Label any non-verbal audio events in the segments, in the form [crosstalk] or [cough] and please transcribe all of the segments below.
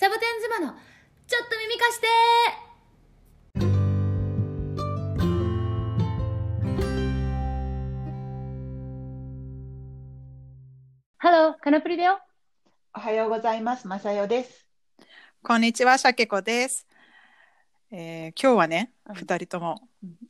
サボテン妻のちょっと耳貸してハロー、カナプリだよ。おはようございます。まさよです。こんにちは、しゃけこです。えー今日はね、うん二、人とも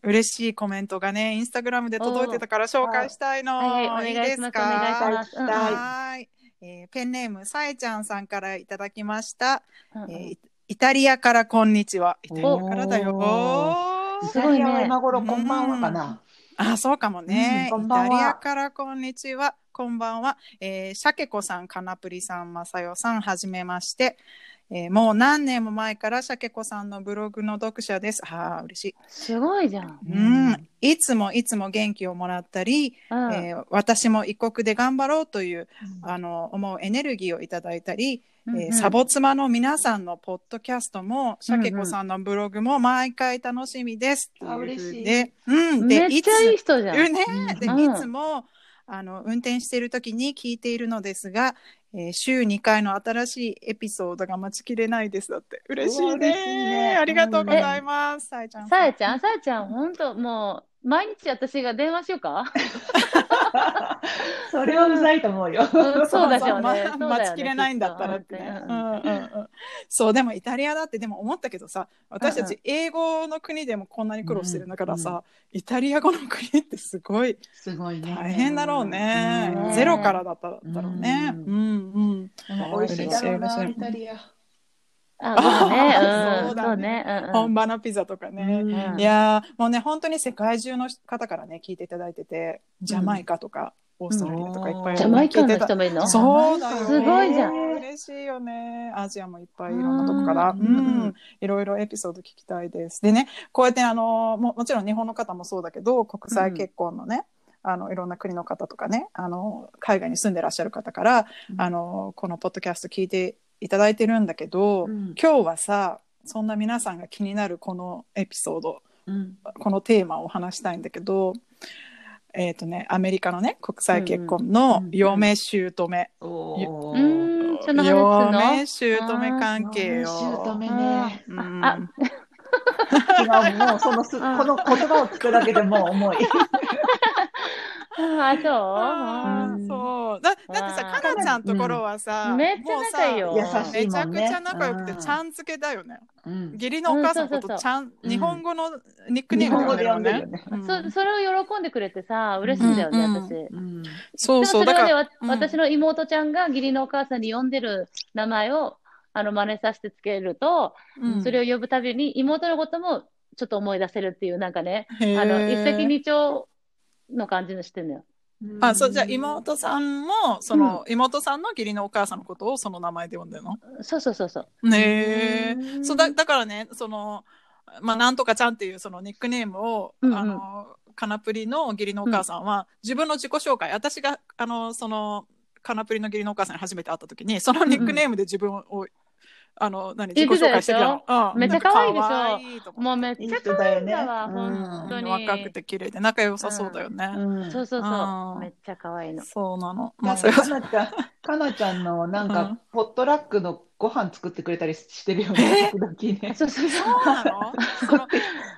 嬉しいコメントがね、インスタグラムで届いてたから紹介したいの。はいはい、お願いします。お願いします。うんはいえーペンネームさえちゃんさんからいただきました、うんうんえーイイタリアからこんにちは。イタリアからだよ。おすごいね今頃こんばんはかな。あ、そうかもね。うんイタリアからこんにちは。こんばんは。えー、シャケコさん、カナプリさん、マサヨさん、はじめまして。えーもう何年も前からシャケコさんのブログの読者です。はあ、嬉しい。すごいじゃん。うん、いつもいつも元気をもらったり、うん。えー私も異国で頑張ろうという、あの思うエネルギーをいただいたり、うんうん。えーサボ妻の皆さんのポッドキャストも、シャケコさんのブログも毎回楽しみです。あ嬉しい。で、うん、でめっちゃいい人じゃん。うん。ね、でうん。いつもあの運転している時に聞いているのですが、えー週2回の新しいエピソードが待ちきれないです。だって。嬉しいうねね。ありがとうございます、さえちゃん。さえちゃん、さえちゃん、ほんと、もう、毎日私が電話しようか？[laughs] それはうざいと思うよ。うん。そうだよね。まそうだよね待ちきれないんだったらってね。きっとうんうんうん。そうでもイタリアだってでも思ったけどさ私たち英語の国でもこんなに苦労してるんだからさ、イタリア語の国ってすごいすごいね。大変だろうね、うん。ゼロからだっただろうね。ううんうん。美味しいだろうな、イタリア。あ、そうだね。本場のピザとかね。うんいやーもうね本当に世界中の方からね聞いていただいててジャマイカとか、オーストラリアとかいっぱいジャマイカの人もいるの？そうだよね。すごいじゃん。嬉しいよね。アジアもいっぱいいろんなとこから、ううん。ん、いろいろエピソード聞きたいです。でね、こうやってあのももちろん日本の方もそうだけど、国際結婚のね、あのいろんな国の方とかね、あの海外に住んでらっしゃる方から、うん。あのこのポッドキャスト聞いていただいてるんだけど、うん。今日はさ、そんな皆さんが気になるこのエピソード、うん。このテーマを話したいんだけど、えっ、とね、アメリカのね、国際結婚の嫁姑、おうーん、その話嫁姑関係嫁よ。姑ね。うん。あ違う、もうそのす、この言葉を聞くだけでもう重い。[laughs] あ、あそーそう。だだってさかなちゃんところはさ、うめっちゃ仲いいよ。めちゃくちゃ仲良くてうんちゃん付けだよね。うん。義理のお母さんのことちゃん、うん日本語のニックネーム日本語で呼んでるよよね。うん。そそれを喜んでくれてさ、嬉しいんだよね、うん。私。うん。そうそう。だから、わうん。私の妹ちゃんが義理のお母さんに呼んでる名前をあの真似させてつけると、うん。それを呼ぶたびに妹のこともちょっと思い出せるっていう、なんかね、あの、一石二鳥の感じのしてんのよ。あそうじゃあ妹さんもその、妹さんの義理のお母さんのことをその名前で呼んでるの？そうそうそうそう。ねえ。うん。そうだだからねそのまあなんとかちゃんっていうそのニックネームを、うんうん。あのカナプリの義理のお母さんは、自分の自己紹介。私があのそのカナプリの義理のお母さんに初めて会った時にそのニックネームで自分を、あの何自己紹介してた言っての、うん。めっちゃ可愛いでしょ？かもうめっちゃ可愛いんだわ、本当に。若くて綺麗で仲良さそうだよね、うん。そうそうそう。うん。めっちゃ可愛いの。そうなの。ままあ、あそれはかなちゃん、かなちゃんのなんかうん、ポットラックのご飯作ってくれたりしてるよね、時々ね。そうそうそう。そうなの？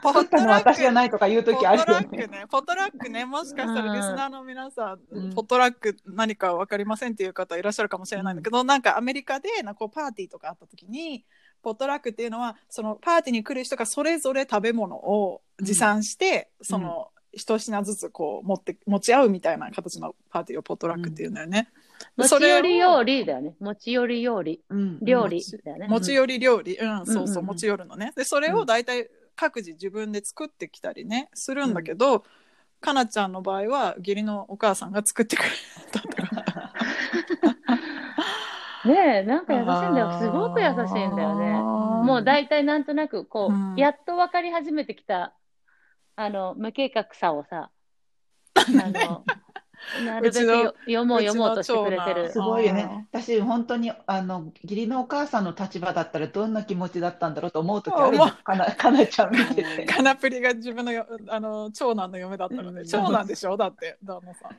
作ったの私じゃないとか言うポ時あるットラよね。ックね、ポットラックね、もしかしたらリスナーの皆さん、うんポットラック何か分かりませんっていう方いらっしゃるかもしれないんだけど、なんかアメリカでなんかこうパーティーとかあった時に、ポットラックっていうのは、そのパーティーに来る人がそれぞれ食べ物を持参して、その一品ずつこう持って、持ち合うみたいな形のパーティーをポットラックっていうんだよね。持ち寄り料理だよね。持ち寄り料理。うん料理だよね。持ち寄り料理、うん、そうそう、うんうんうん持ち寄るのね。で、それを大体各自自分で作ってきたりね、するんだけど、かなちゃんの場合は、義理のお母さんが作ってくれたとか。[laughs] ねえ、なんか優しいんだよ。すごく優しいんだよね。もう大体なんとなく、こう、うんやっと分かり始めてきた、あの、無計画さをさ、あの、[laughs] [laughs] なるべくよ読もう読もうとしてくれてるす。ごいよね。私、本当に、あの、義理のお母さんの立場だったらどんな気持ちだったんだろうと思う時ある思うかな、[laughs] かなちゃん見てて。カナプリが自分のよあの長男の嫁だったので、うん長男でしょ？だって旦那さん。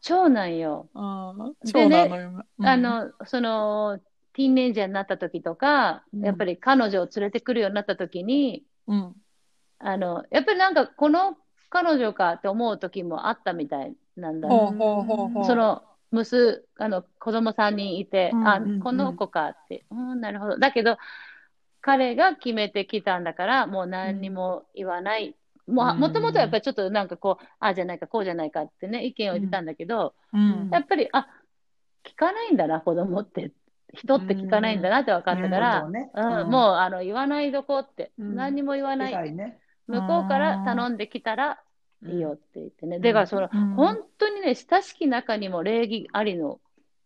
長男よ。うんで長ね男の嫁。うんあの、その、ティーンエイジャーになった時とか、うんやっぱり彼女を連れてくるようになった時に、うん。あの、やっぱりなんかこの彼女かって思う時もあったみたいなんだ。ほうほうほうほう。その、娘、あの、子供3人いて、あうんうんうん、この子かって、うん、なるほど。だけど、彼が決めてきたんだから、もう何にも言わない。もう、うんもともとやっぱりちょっとなんかこう、ああじゃないか、こうじゃないかってね、意見を言ってたんだけど、うんやっぱり、あ、聞かないんだな、子供って。人って聞かないんだなって分かったから、うんもうあの言わないどこって、うん何にも言わない。偉いね。向こうから頼んできたらいいよって言ってね。んだからその、うん本当にね、親しき中にも礼儀ありの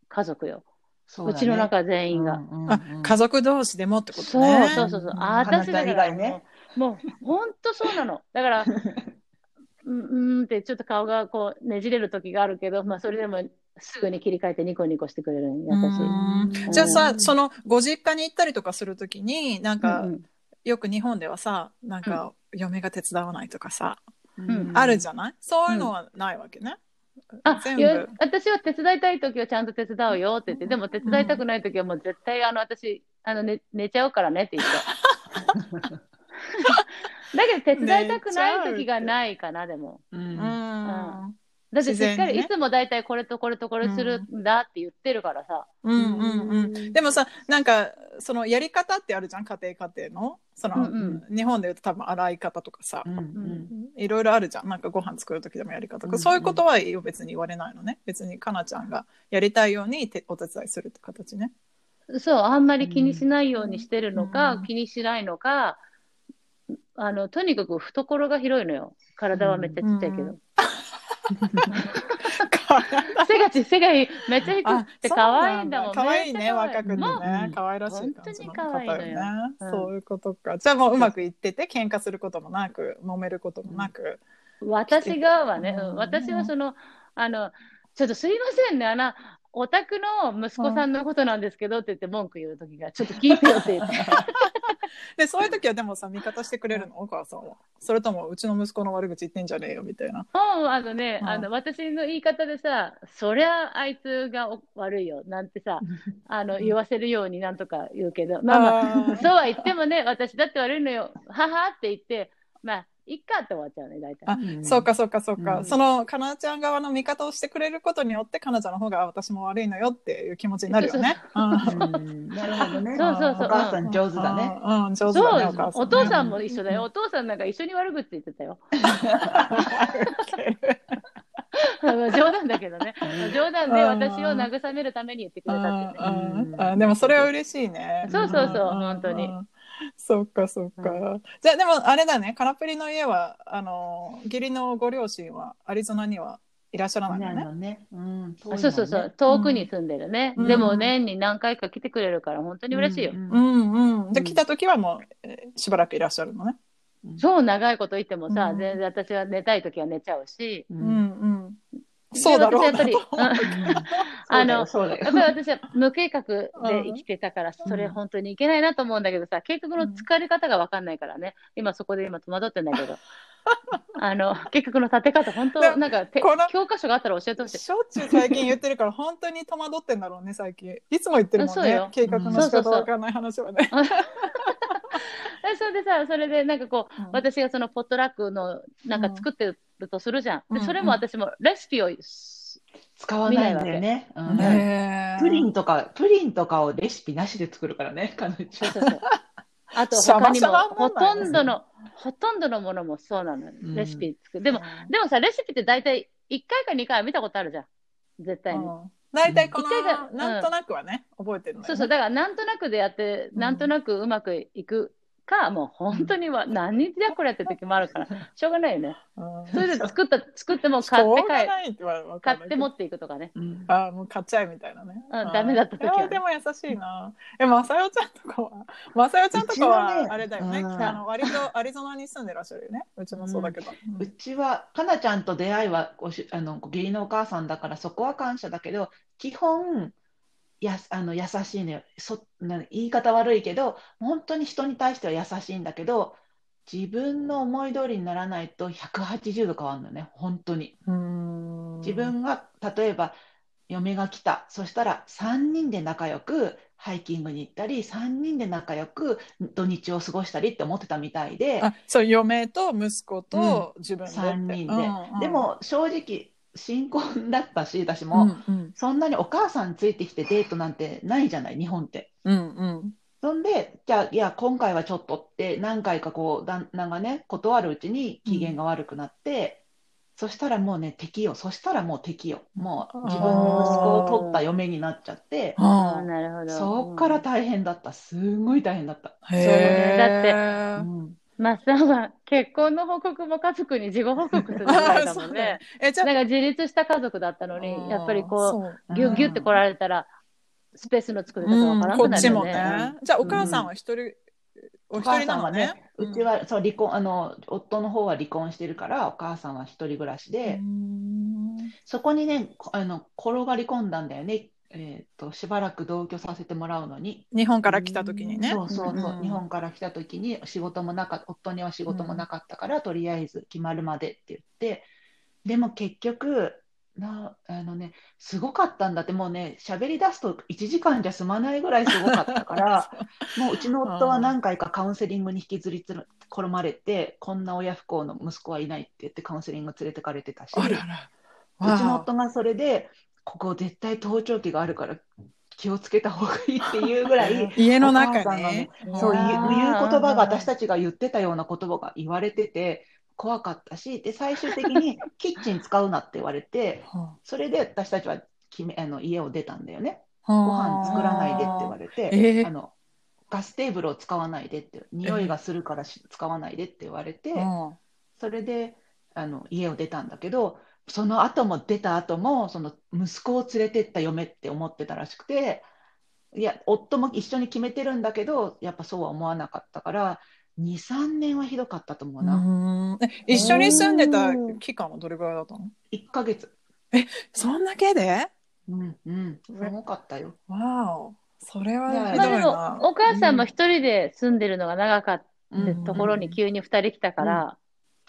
家族よ。そうだねちの中全員が。うんうんうんあ、家族同士でもってことそうね。そうそうそう。うんあ、私だからねもう、もう本当そうなの。だから、[laughs] うん、うんってちょっと顔がこうねじれる時があるけど、まあそれでもすぐに切り替えてニコニコしてくれる優しい。うんじゃあさ、そのご実家に行ったりとかするときに、なんか、うんうんよく日本ではさ、なんか、嫁が手伝わないとかさ、うんあるじゃない？そういうのはないわけね。あ。私は手伝いたい時はちゃんと手伝うよって言って、でも手伝いたくない時はもう絶対あの私、あの寝寝ちゃうからねって言って。[laughs] だけど手伝いたくない時がないかな、でも。うんうん。だってしっかり、いつも大体これとこれとこれするんだって言ってるからさ。うんうんうん。でもさ、なんか、そのやり方ってあるじゃん、家庭家庭の？その、うん日本で言うと多分洗い方とかさう、んいろいろあるじゃん。なんかご飯作る時でもやり方とか、うんそういうことは別に言われないのね。別にかなちゃんがやりたいようにてお手伝いするって形ね。そう、あんまり気にしないようにしてるのか、うん気にしないのか、あの、とにかく懐が広いのよ。体はめっちゃちっちゃいけど。うん背がち、背がめっちゃ低あくて可愛いんだもん。可愛いね、若くてね。可愛らしい感じの本当に可愛いそういうことか。じゃあもううまくいってて、喧嘩することもなく、揉めることもなく。私がはね、私はその、あの、ちょっとすいませんね、あの、お宅の息子さんのことなんですけどって言って文句言うときが、ちょっと聞いてよって言って。[laughs] [laughs] で、そういう時はでもさ、味方してくれるの？お母さんは。それとも、うちの息子の悪口言ってんじゃねえよ、みたいな。もうあのね、うんあの私の言い方でさ、そりゃあいつがお悪いよなんてさ、[laughs] あの言わせるようになんとか言うけど、まあまあ、そうは言ってもね、私だって悪いのよ、ははって言って、まあ、いっかって終わっちゃうね、大体。あうんそうかそうかそうか、うんそのかなちゃん側の味方をしてくれることによってかなちゃんの方があ私も悪いのよっていう気持ちになるよね。なるほどね。そうそうそうお母さん上手だね。うん、うん上手だねお母さん、ね。お父さんも一緒だよ。お父さんなんか一緒に悪口言ってたよ。[laughs] 冗談だけどね。冗談で私を慰めるために言ってくれたってね。うんうんあでもそれは嬉しいね。そうそうそう本当にうんそっかそっか。じゃあでもあれだね、カナプリの家は、あの、義理のご両親はアリゾナにはいらっしゃらないなのね。のね。うんねそうそうそう、遠くに住んでるね。うんでも年に何回か来てくれるから本当に嬉しいよ。うんうんうん。で、うん来た時はもう、えーしばらくいらっしゃるのね。超長いこと言ってもさ、うん全然私は寝たい時は寝ちゃうし。ううんんうん。そうだろうや [laughs] あのやっぱり私は無計画で生きてたから、それ本当にいけないなと思うんだけどさ、計画の疲れ方が分かんないからね、今そこで今戸惑ってんだけど、[laughs] あの、計画の立て方、本当なんか教科書があったら教えてほしい。しょっちゅう最近言ってるから本当に戸惑ってんだろうね最近。いつも言ってるもんね。計画の仕方わかんない話はね。で [laughs] それでさ、それでなんかこう、うん。私がそのポットラックのなんか作ってるとするじゃん。うんでそれも私もレシピを、使わないんだよね。うんプリンとか、プリンとかをレシピなしで作るからね、彼女。そうそうそう。あと他にもほとんどの、ほとんどのものもそうなのレシピ作る。でも、でもさ、レシピって大体1回か2回は見たことあるじゃん。絶対に。うん大体このなんとなくはね覚えてるのそうそう、だからなんとなくでやって、うんなんとなくうまくいくか、もう本当には何日じゃこれって時もあるから、しょうがないよね。うんそれで作った、作ってもし買って帰って買って持っていくとかね。うんあもう買っちゃえみたいなね。うんダメだった時はねでも優しいな。え、まさよちゃんとかは、まさよちゃんとかはあれだよね。うんあの、割とアリゾナに住んでらっしゃるよね。うちもそうだけど。うちは、かなちゃんと出会いはごしあの義理のお母さんだから、そこは感謝だけど、基本、やあの優しいのよ。そな言い方悪いけど、本当に人に対しては優しいんだけど、自分の思い通りにならないと180度変わるのね、本当に。うん。自分が例えば嫁が来た、そしたら3人で仲良くハイキングに行ったり3人で仲良く土日を過ごしたりって思ってたみたいで。あそう嫁と息子と自分でって、3人で、うんうん。でも正直新婚だったし私うも、んうんそんなにお母さんついてきてデートなんてないじゃない日本って。うんうんそんで、じゃあ、いや、今回はちょっとって、何回かこう、旦那がね、断るうちに機嫌が悪くなって、そしたらもうね、敵よ。そしたらもう敵よ。もう自分の息子を取った嫁になっちゃって、あああ、なるほど。そっからうん大変だった。すごい大変だった。へだってーうんマッサンは結婚の報告も家族に事後報告するぐらいだもんね。[laughs] えじゃあなんか自立した家族だったのに、やっぱりこそうう、ギュッギュッて来られたら、スペースの作り方わからなくなるよこっちもねね。。じゃあお母さんは一人、お一人なのねさんはね。、うちはそう離婚、あの、夫の方は離婚してるから、お母さんは一人暮らしで、そこにね、こあの、転がり込んだんだよね。えっと、しばらく同居させてもらうのに。日本から来た時にね。そうそうそう、うん。日本から来た時に仕事もなか夫には仕事もなかったから、とりあえず決まるまでって言って、でも結局、なあのね、すごかったんだって、もうね、喋り出すと1時間じゃ済まないぐらいすごかったから、[laughs] もううちの夫は何回かカウンセリングに引きずりつる転まれて、こんな親不幸の息子はいないって言ってカウンセリング連れてかれてたし。うちの夫がそれで、ここ絶対盗聴器があるから気をつけた方がいいっていうぐらい、家の中お母さんがにね。そういう言葉が私たちが言ってたような言葉が言われてて怖かったしで最終的にキッチン使うなって言われてそれで私たちは決めあの家を出たんだよねご飯作らないでって言われて、えーあのガステーブルを使わないでって匂いがするからし使わないでって言われて、うんそれであの家を出たんだけどその後も出た後もその息子を連れてった嫁って思ってたらしくていや夫も一緒に決めてるんだけどやっぱそうは思わなかったから23年はひどかったと思うな、一緒に住んでた期間はどれぐらいだったの？1ヶ月。そんだけで？うんうん。すごかったよ。わお。それはまあでもどいな、、お母さんも一人で住んでるのが長かったうんところに急に二人来たから、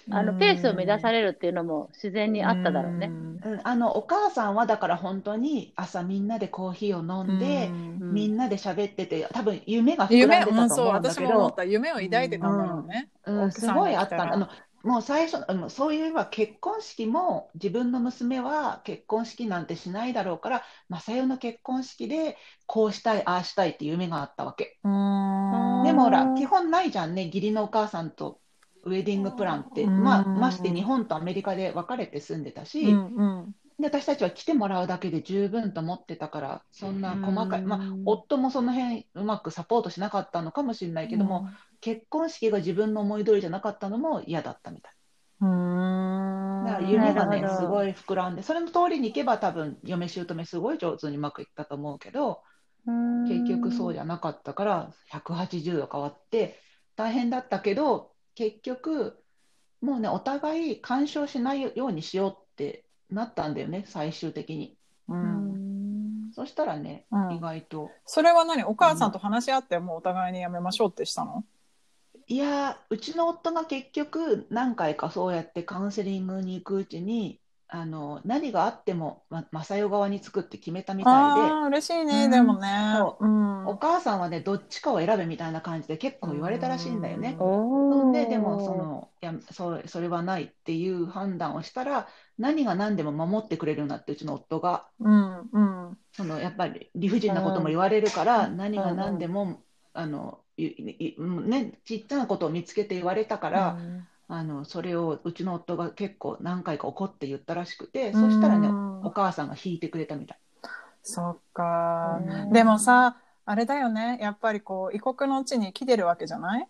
あの、ペースを乱されるっていうのも自然にあっただろうね。うん。あのお母さんはだから本当に朝みんなでコーヒーを飲んで、うん。みんなで喋ってて多分夢が膨夢らんでたと思うんだけ私も思っど、た夢を抱いてたん。だろうね、うん、すごいあったあのもう最初あのそういえば結婚式も自分の娘は結婚式なん。てしないだろうから正代の結婚式でこうしたいああしたいっていう夢があったわけうん。でもほら基本ないじゃん。ね義理のお母さん。とウェディングプランって、うん。まあ、まして日本とアメリカで分かれて住んでたし、うんうんで私たちは来てもらうだけで十分と思ってたからそんな細かい、まあ、夫もその辺うまくサポートしなかったのかもしれないけども、結婚式が自分の思い通りじゃなかったのも嫌だったみたい。うん。だから夢がねすごい膨らんでそれの通りにいけば多分嫁姑すごい上手にうまくいったと思うけど結局そうじゃなかったから180度変わって大変だったけど結局もうねお互い干渉しないようにしようってなったんだよね最終的に。ううん。んそしたらね、うん。意外と。それは何？お母さんと話し合ってもうお互いにやめましょうってしたの？いやー、うちの夫が結局何回かそうやってカウンセリングに行くうちに、あの何があっても、ま、正代側につくって決めたみたいで、嬉しいね、うん。でもね。そう。うん。お母さんはね、どっちかを選べみたいな感じで結構言われたらしいんだよね。ん。で、でもそのいやそそれはないっていう判断をしたら、何が何でも守ってくれるようになって、うちの夫が。うんうん。そのやっぱり理不尽なことも言われるから、うん。何が何でも、あのね、ちっちゃなことを見つけて言われたから、あのそれをうちの夫が結構何回か怒って言ったらしくて、そしたらね、うんお母さんが引いてくれたみたい。そっか、うん。でもさあれだよね。やっぱりこう異国の地に来てるわけじゃない、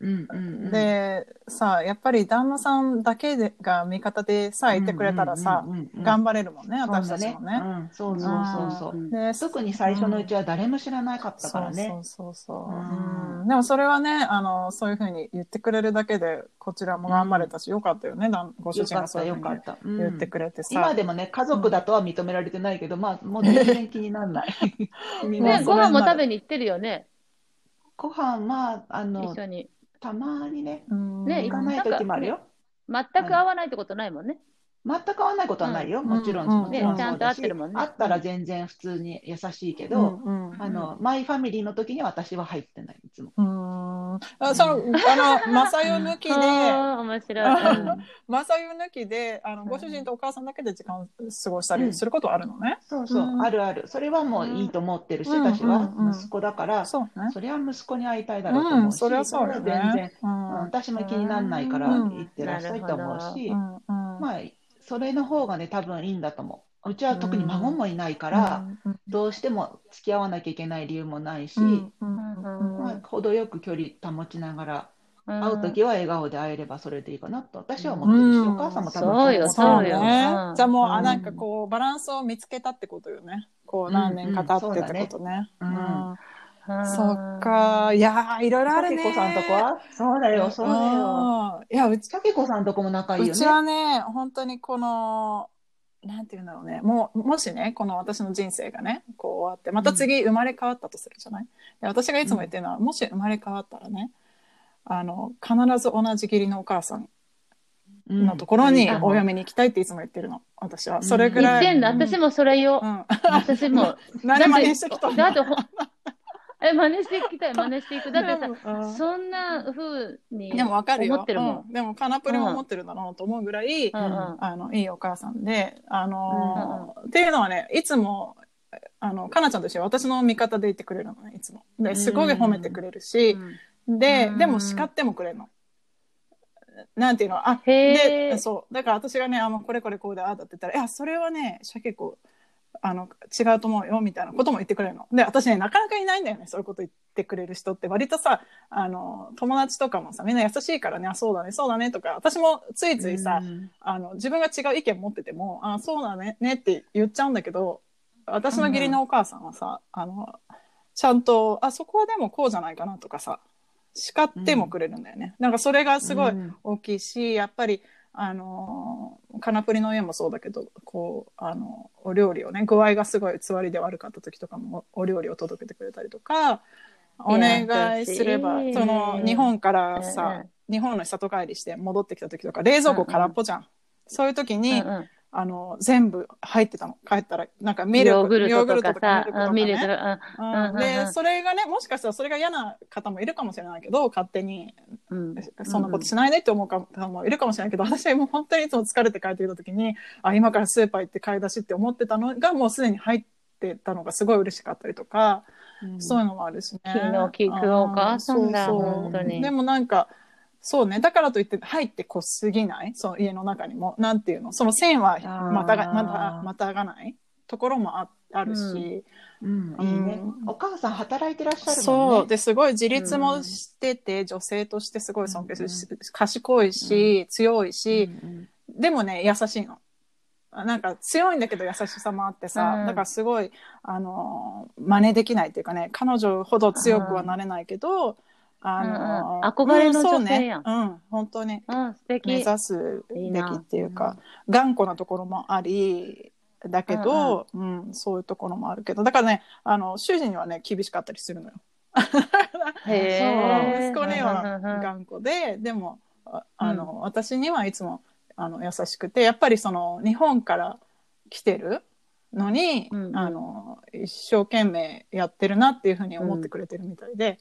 うんうんうん、でさやっぱり旦那さんだけでが味方でさいてくれたらさ、うんうんうんうん。頑張れるもんね私たちもね。うん、そうそうそうそう。うん。で特に最初のうちは誰も知らなかったからね。そうそうそうそう、うん。うん。でもそれはねあのそういうふうに言ってくれるだけでこちらも頑張れたし、よかったよね。ご主人よかったがそういうふうによかった。うん。言ってくれてさ、今でもね、家族だとは認められてないけど、まあ、もう全然気にならない。[laughs] ね、らご飯も食べに行ってるよね、ご飯、まあ、あの一、緒に。たまにね、うんね行かない時もあるよ。全く合わないってことないもんね。全く合わないことはないよ。うん。もちろん、うん。もちろんねちゃと合そうんだし、ってるもんね。あったら全然普通に優しいけど、うん。うん。あの、マイファミリーの時に私は入ってない、いつも。うーん。あその、あの、マサヨ抜きで、[laughs] 面白い。うん。マサヨ抜きで、あの、ご主人とお母さんだけで時間を過ごしたりすることはあるのね？そうそう、うん。あるある。それはもういいと思ってるし、うん。私は。うん。うん。息子だから、そうね。それは息子に会いたいだろうとうん、思うし、それはそうよそれは全然。ね。、うん。うん。私も気にならないからうん。行ってらっしゃいと思うし、うん。うん。まあ、それの方がね、多分いいんだと思う。うちは特に孫もいないから、どうしても付き合わなきゃいけない理由もないし、うんうんまあ、程よく距離保ちながら、うん。会うときは笑顔で会えればそれでいいかなと私は思ってるし、うん。お母さんも多分そうよ思そうよ。ね。うん。じゃあもう、あ、うんなんかこう、バランスを見つけたってことよね。こう、何年か経ってってことね。うん。うんそっ。か。いやー、いろいろあるね。さけこさんとこは？そうだよ、そうだよ。うんいや、うち、さけこさんとこも仲いいうよちね。はね、本当にこの、なんていうんだろうね。もう、もしね、この私の人生がね、こう終わって、また次生まれ変わったとするじゃない、で私がいつも言ってるのは、もし生まれ変わったらね、あの、必ず同じ義理のお母さんうんのところにうんお嫁に行きたいっていつも言ってるの。私は。それぐらい。言ってんの私もそれよう。ん。私も。[laughs] 何真似してきたのだってほ、え、真似していきたい、[laughs] 真似していく。だってさ、うんそんな風にでもわかるよ。思ってるもん。うんでも、カナプリも思ってるだろうと思うぐらい、うんうんあの、いいお母さんで、あのーっていうのはね、いつも、あの、かなちゃんとしては私の味方でいてくれるのね、いつも。で、すごい褒めてくれるし、でう、んでも叱ってもくれるの。なんていうのあ、へで、ーそう。だから私がね、あ、もうこれこれこうで、ああだって言ったら、いや、それはね、シャケ子、あの、違うと思うよ、みたいなことも言ってくれるの。で、私ね、なかなかいないんだよね、そういうこと言ってくれる人って。割とさ、あの、友達とかもさ、みんな優しいからね、あ、そうだね、そうだね、とか、私もついついさ、うんあの、自分が違う意見持ってても、あ、そうだね、ねって言っちゃうんだけど、私の義理のお母さんはさ、あの、ちゃんと、あ、そこはでもこうじゃないかなとかさ、叱ってもくれるんだよね。なんかそれがすごいうん大きいし、やっぱり、あのー、カナプリの家もそうだけど、こう、あの、お料理をね、具合がすごいつわりで悪かった時とかも、お料理を届けてくれたりとか、お願いすれば、その、日本からさ、日本の里帰りして戻ってきた時とか、冷蔵庫空っぽじゃん。そういう時に、あの、全部入ってたの。帰ったら、なんかミルク、ヨーグルトとかミルクね。で、うんそれがね、もしかしたらそれが嫌な方もいるかもしれないけど、勝手に、うんそんなことしないねって思う方もいるかもしれないけど、私はもう本当にいつも疲れて帰ってきた時に、あ、今からスーパー行って買い出しって思ってたのが、もうすでに入ってたのがすごい嬉しかったりとか、そういうのもあるしね。気の利くお母さんだあーそうそう本当にでもなんか、そうね。だからといって入ってこすぎない？その家の中にも。なんていうの？その線はまたが、また、またがない？ところもああるし。うん。いいね。うんお母さん働いてらっしゃるもんそう。ね。で、すごい自立もしてて、女性としてすごい尊敬するし、賢いし、強いし、うんでもね、優しいの。あなんか強いんだけど優しさもあってさ、うん。だからすごい、あのー真似できないっていうかね、彼女ほど強くはなれないけど、あのーうんうん。憧れのうんそう女性やんね、うん、本当に。うん、素敵。目指すべきっていうか、頑固なところもあり、だけど、うんそういうところもあるけど、だからね、あの、主人にはね、厳しかったりするのよ。へー。息子にはうんうんうん頑固で、でも、ああの、私にはいつも、あの、優しくて、やっぱりその、日本から来てるのに、うんうん。あの、一生懸命やってるなっていうふうに思ってくれてるみたいで、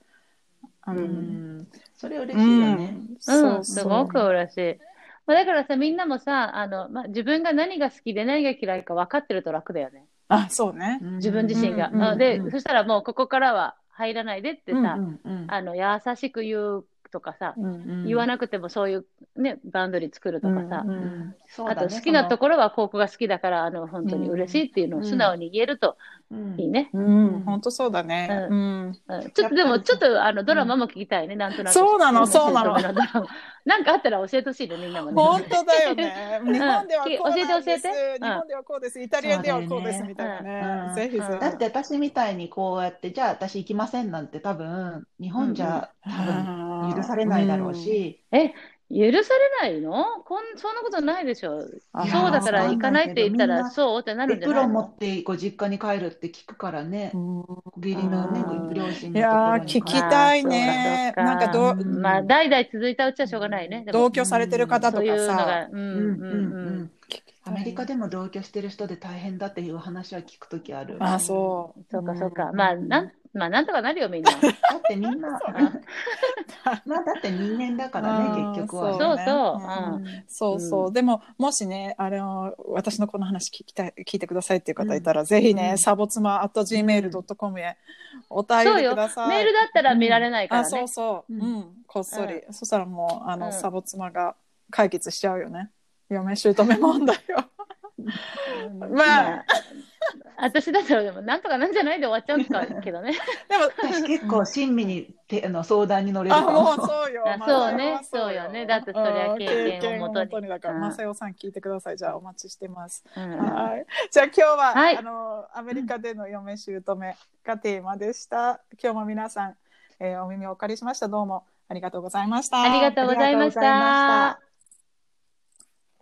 あうのんそれ嬉しいよね。うん、すごく嬉しい。まあ、だからさ、みんなもさ、あの、まあ、自分が何が好きで何が嫌いか分かってると楽だよね。あ、そうね。自分自身が。うんうんあで、うんそしたらもうここからは入らないでってさ、うんうんあの、優しく言うとかさ、うんうん。言わなくてもそういうね、バウンドリー作るとかさ、うんうん。そうあと好きなところはここが好きだから、あの、本当に嬉しいっていうのを素直に言えるとうん。いいね。うん、本当そうだね。ううん。うん。ちょっとでも、ちょっとあの、ドラマも聞きたいね、なんとなく。そうなのそうなの。姑 [laughs] ドラマなんかあったら教えてほしいね、みんなもね。本当だよね。[laughs] 日本ではこうなんです。教えて教えて日本ではこうです。イタリアではこうですみたいなうんね。ぜひぜうんひ。だって私みたいにこうやって、じゃあ私行きませんなんて多分、日本じゃ多分許されないだろうし、え、許されないの？こんそんなことないでしょ。あそうだから行かないって言ったら、そうってなるんじゃないエプロン持のってご実家に帰るって聞くからね。うん。義理のね両親いやー聞きたいね。なんかどううん。まあ、代々続いたうちはしょうがないね。同居されてる方とそういうのかさが、うんうんううん。アメリカでも同居してる人で大変だっていう話は聞くときある。あだそう。そうかそうか。うん。まあ、なん、まあ、なんとかなるよ、みんな。[laughs] ってみんな、[laughs] あ [laughs] まあだって人間だからね、結局はそうね。そうう。ん。そうそう、でももしねあの私のこの話聞きたい聞いてくださいっていう方いたら、ぜひね、うん。サボツマ at gmail.com へお便りください。メールだったら見られないからね。あそう。そう、ううん。んこっそり、そしたらもうあの、うん。サボ妻が解決しちゃうよね。嫁姑問題を。うんまあ私だったらでも、なんとかなんじゃないで終わっちゃうんかけどね。でも私結構親身にてあの相談に乗れるあかもうも。そうよあマサヨはそうねそうよねだってそりゃ経験をもとに経験だからうんマサヨさん聞いてくださいじゃあお待ちしてますうんはい。じゃあ今日は、はいあのアメリカでの嫁姑がテーマでした。今日も皆さん、えーお耳をお借りしました。どうもありがとうございました。ありがとうございました。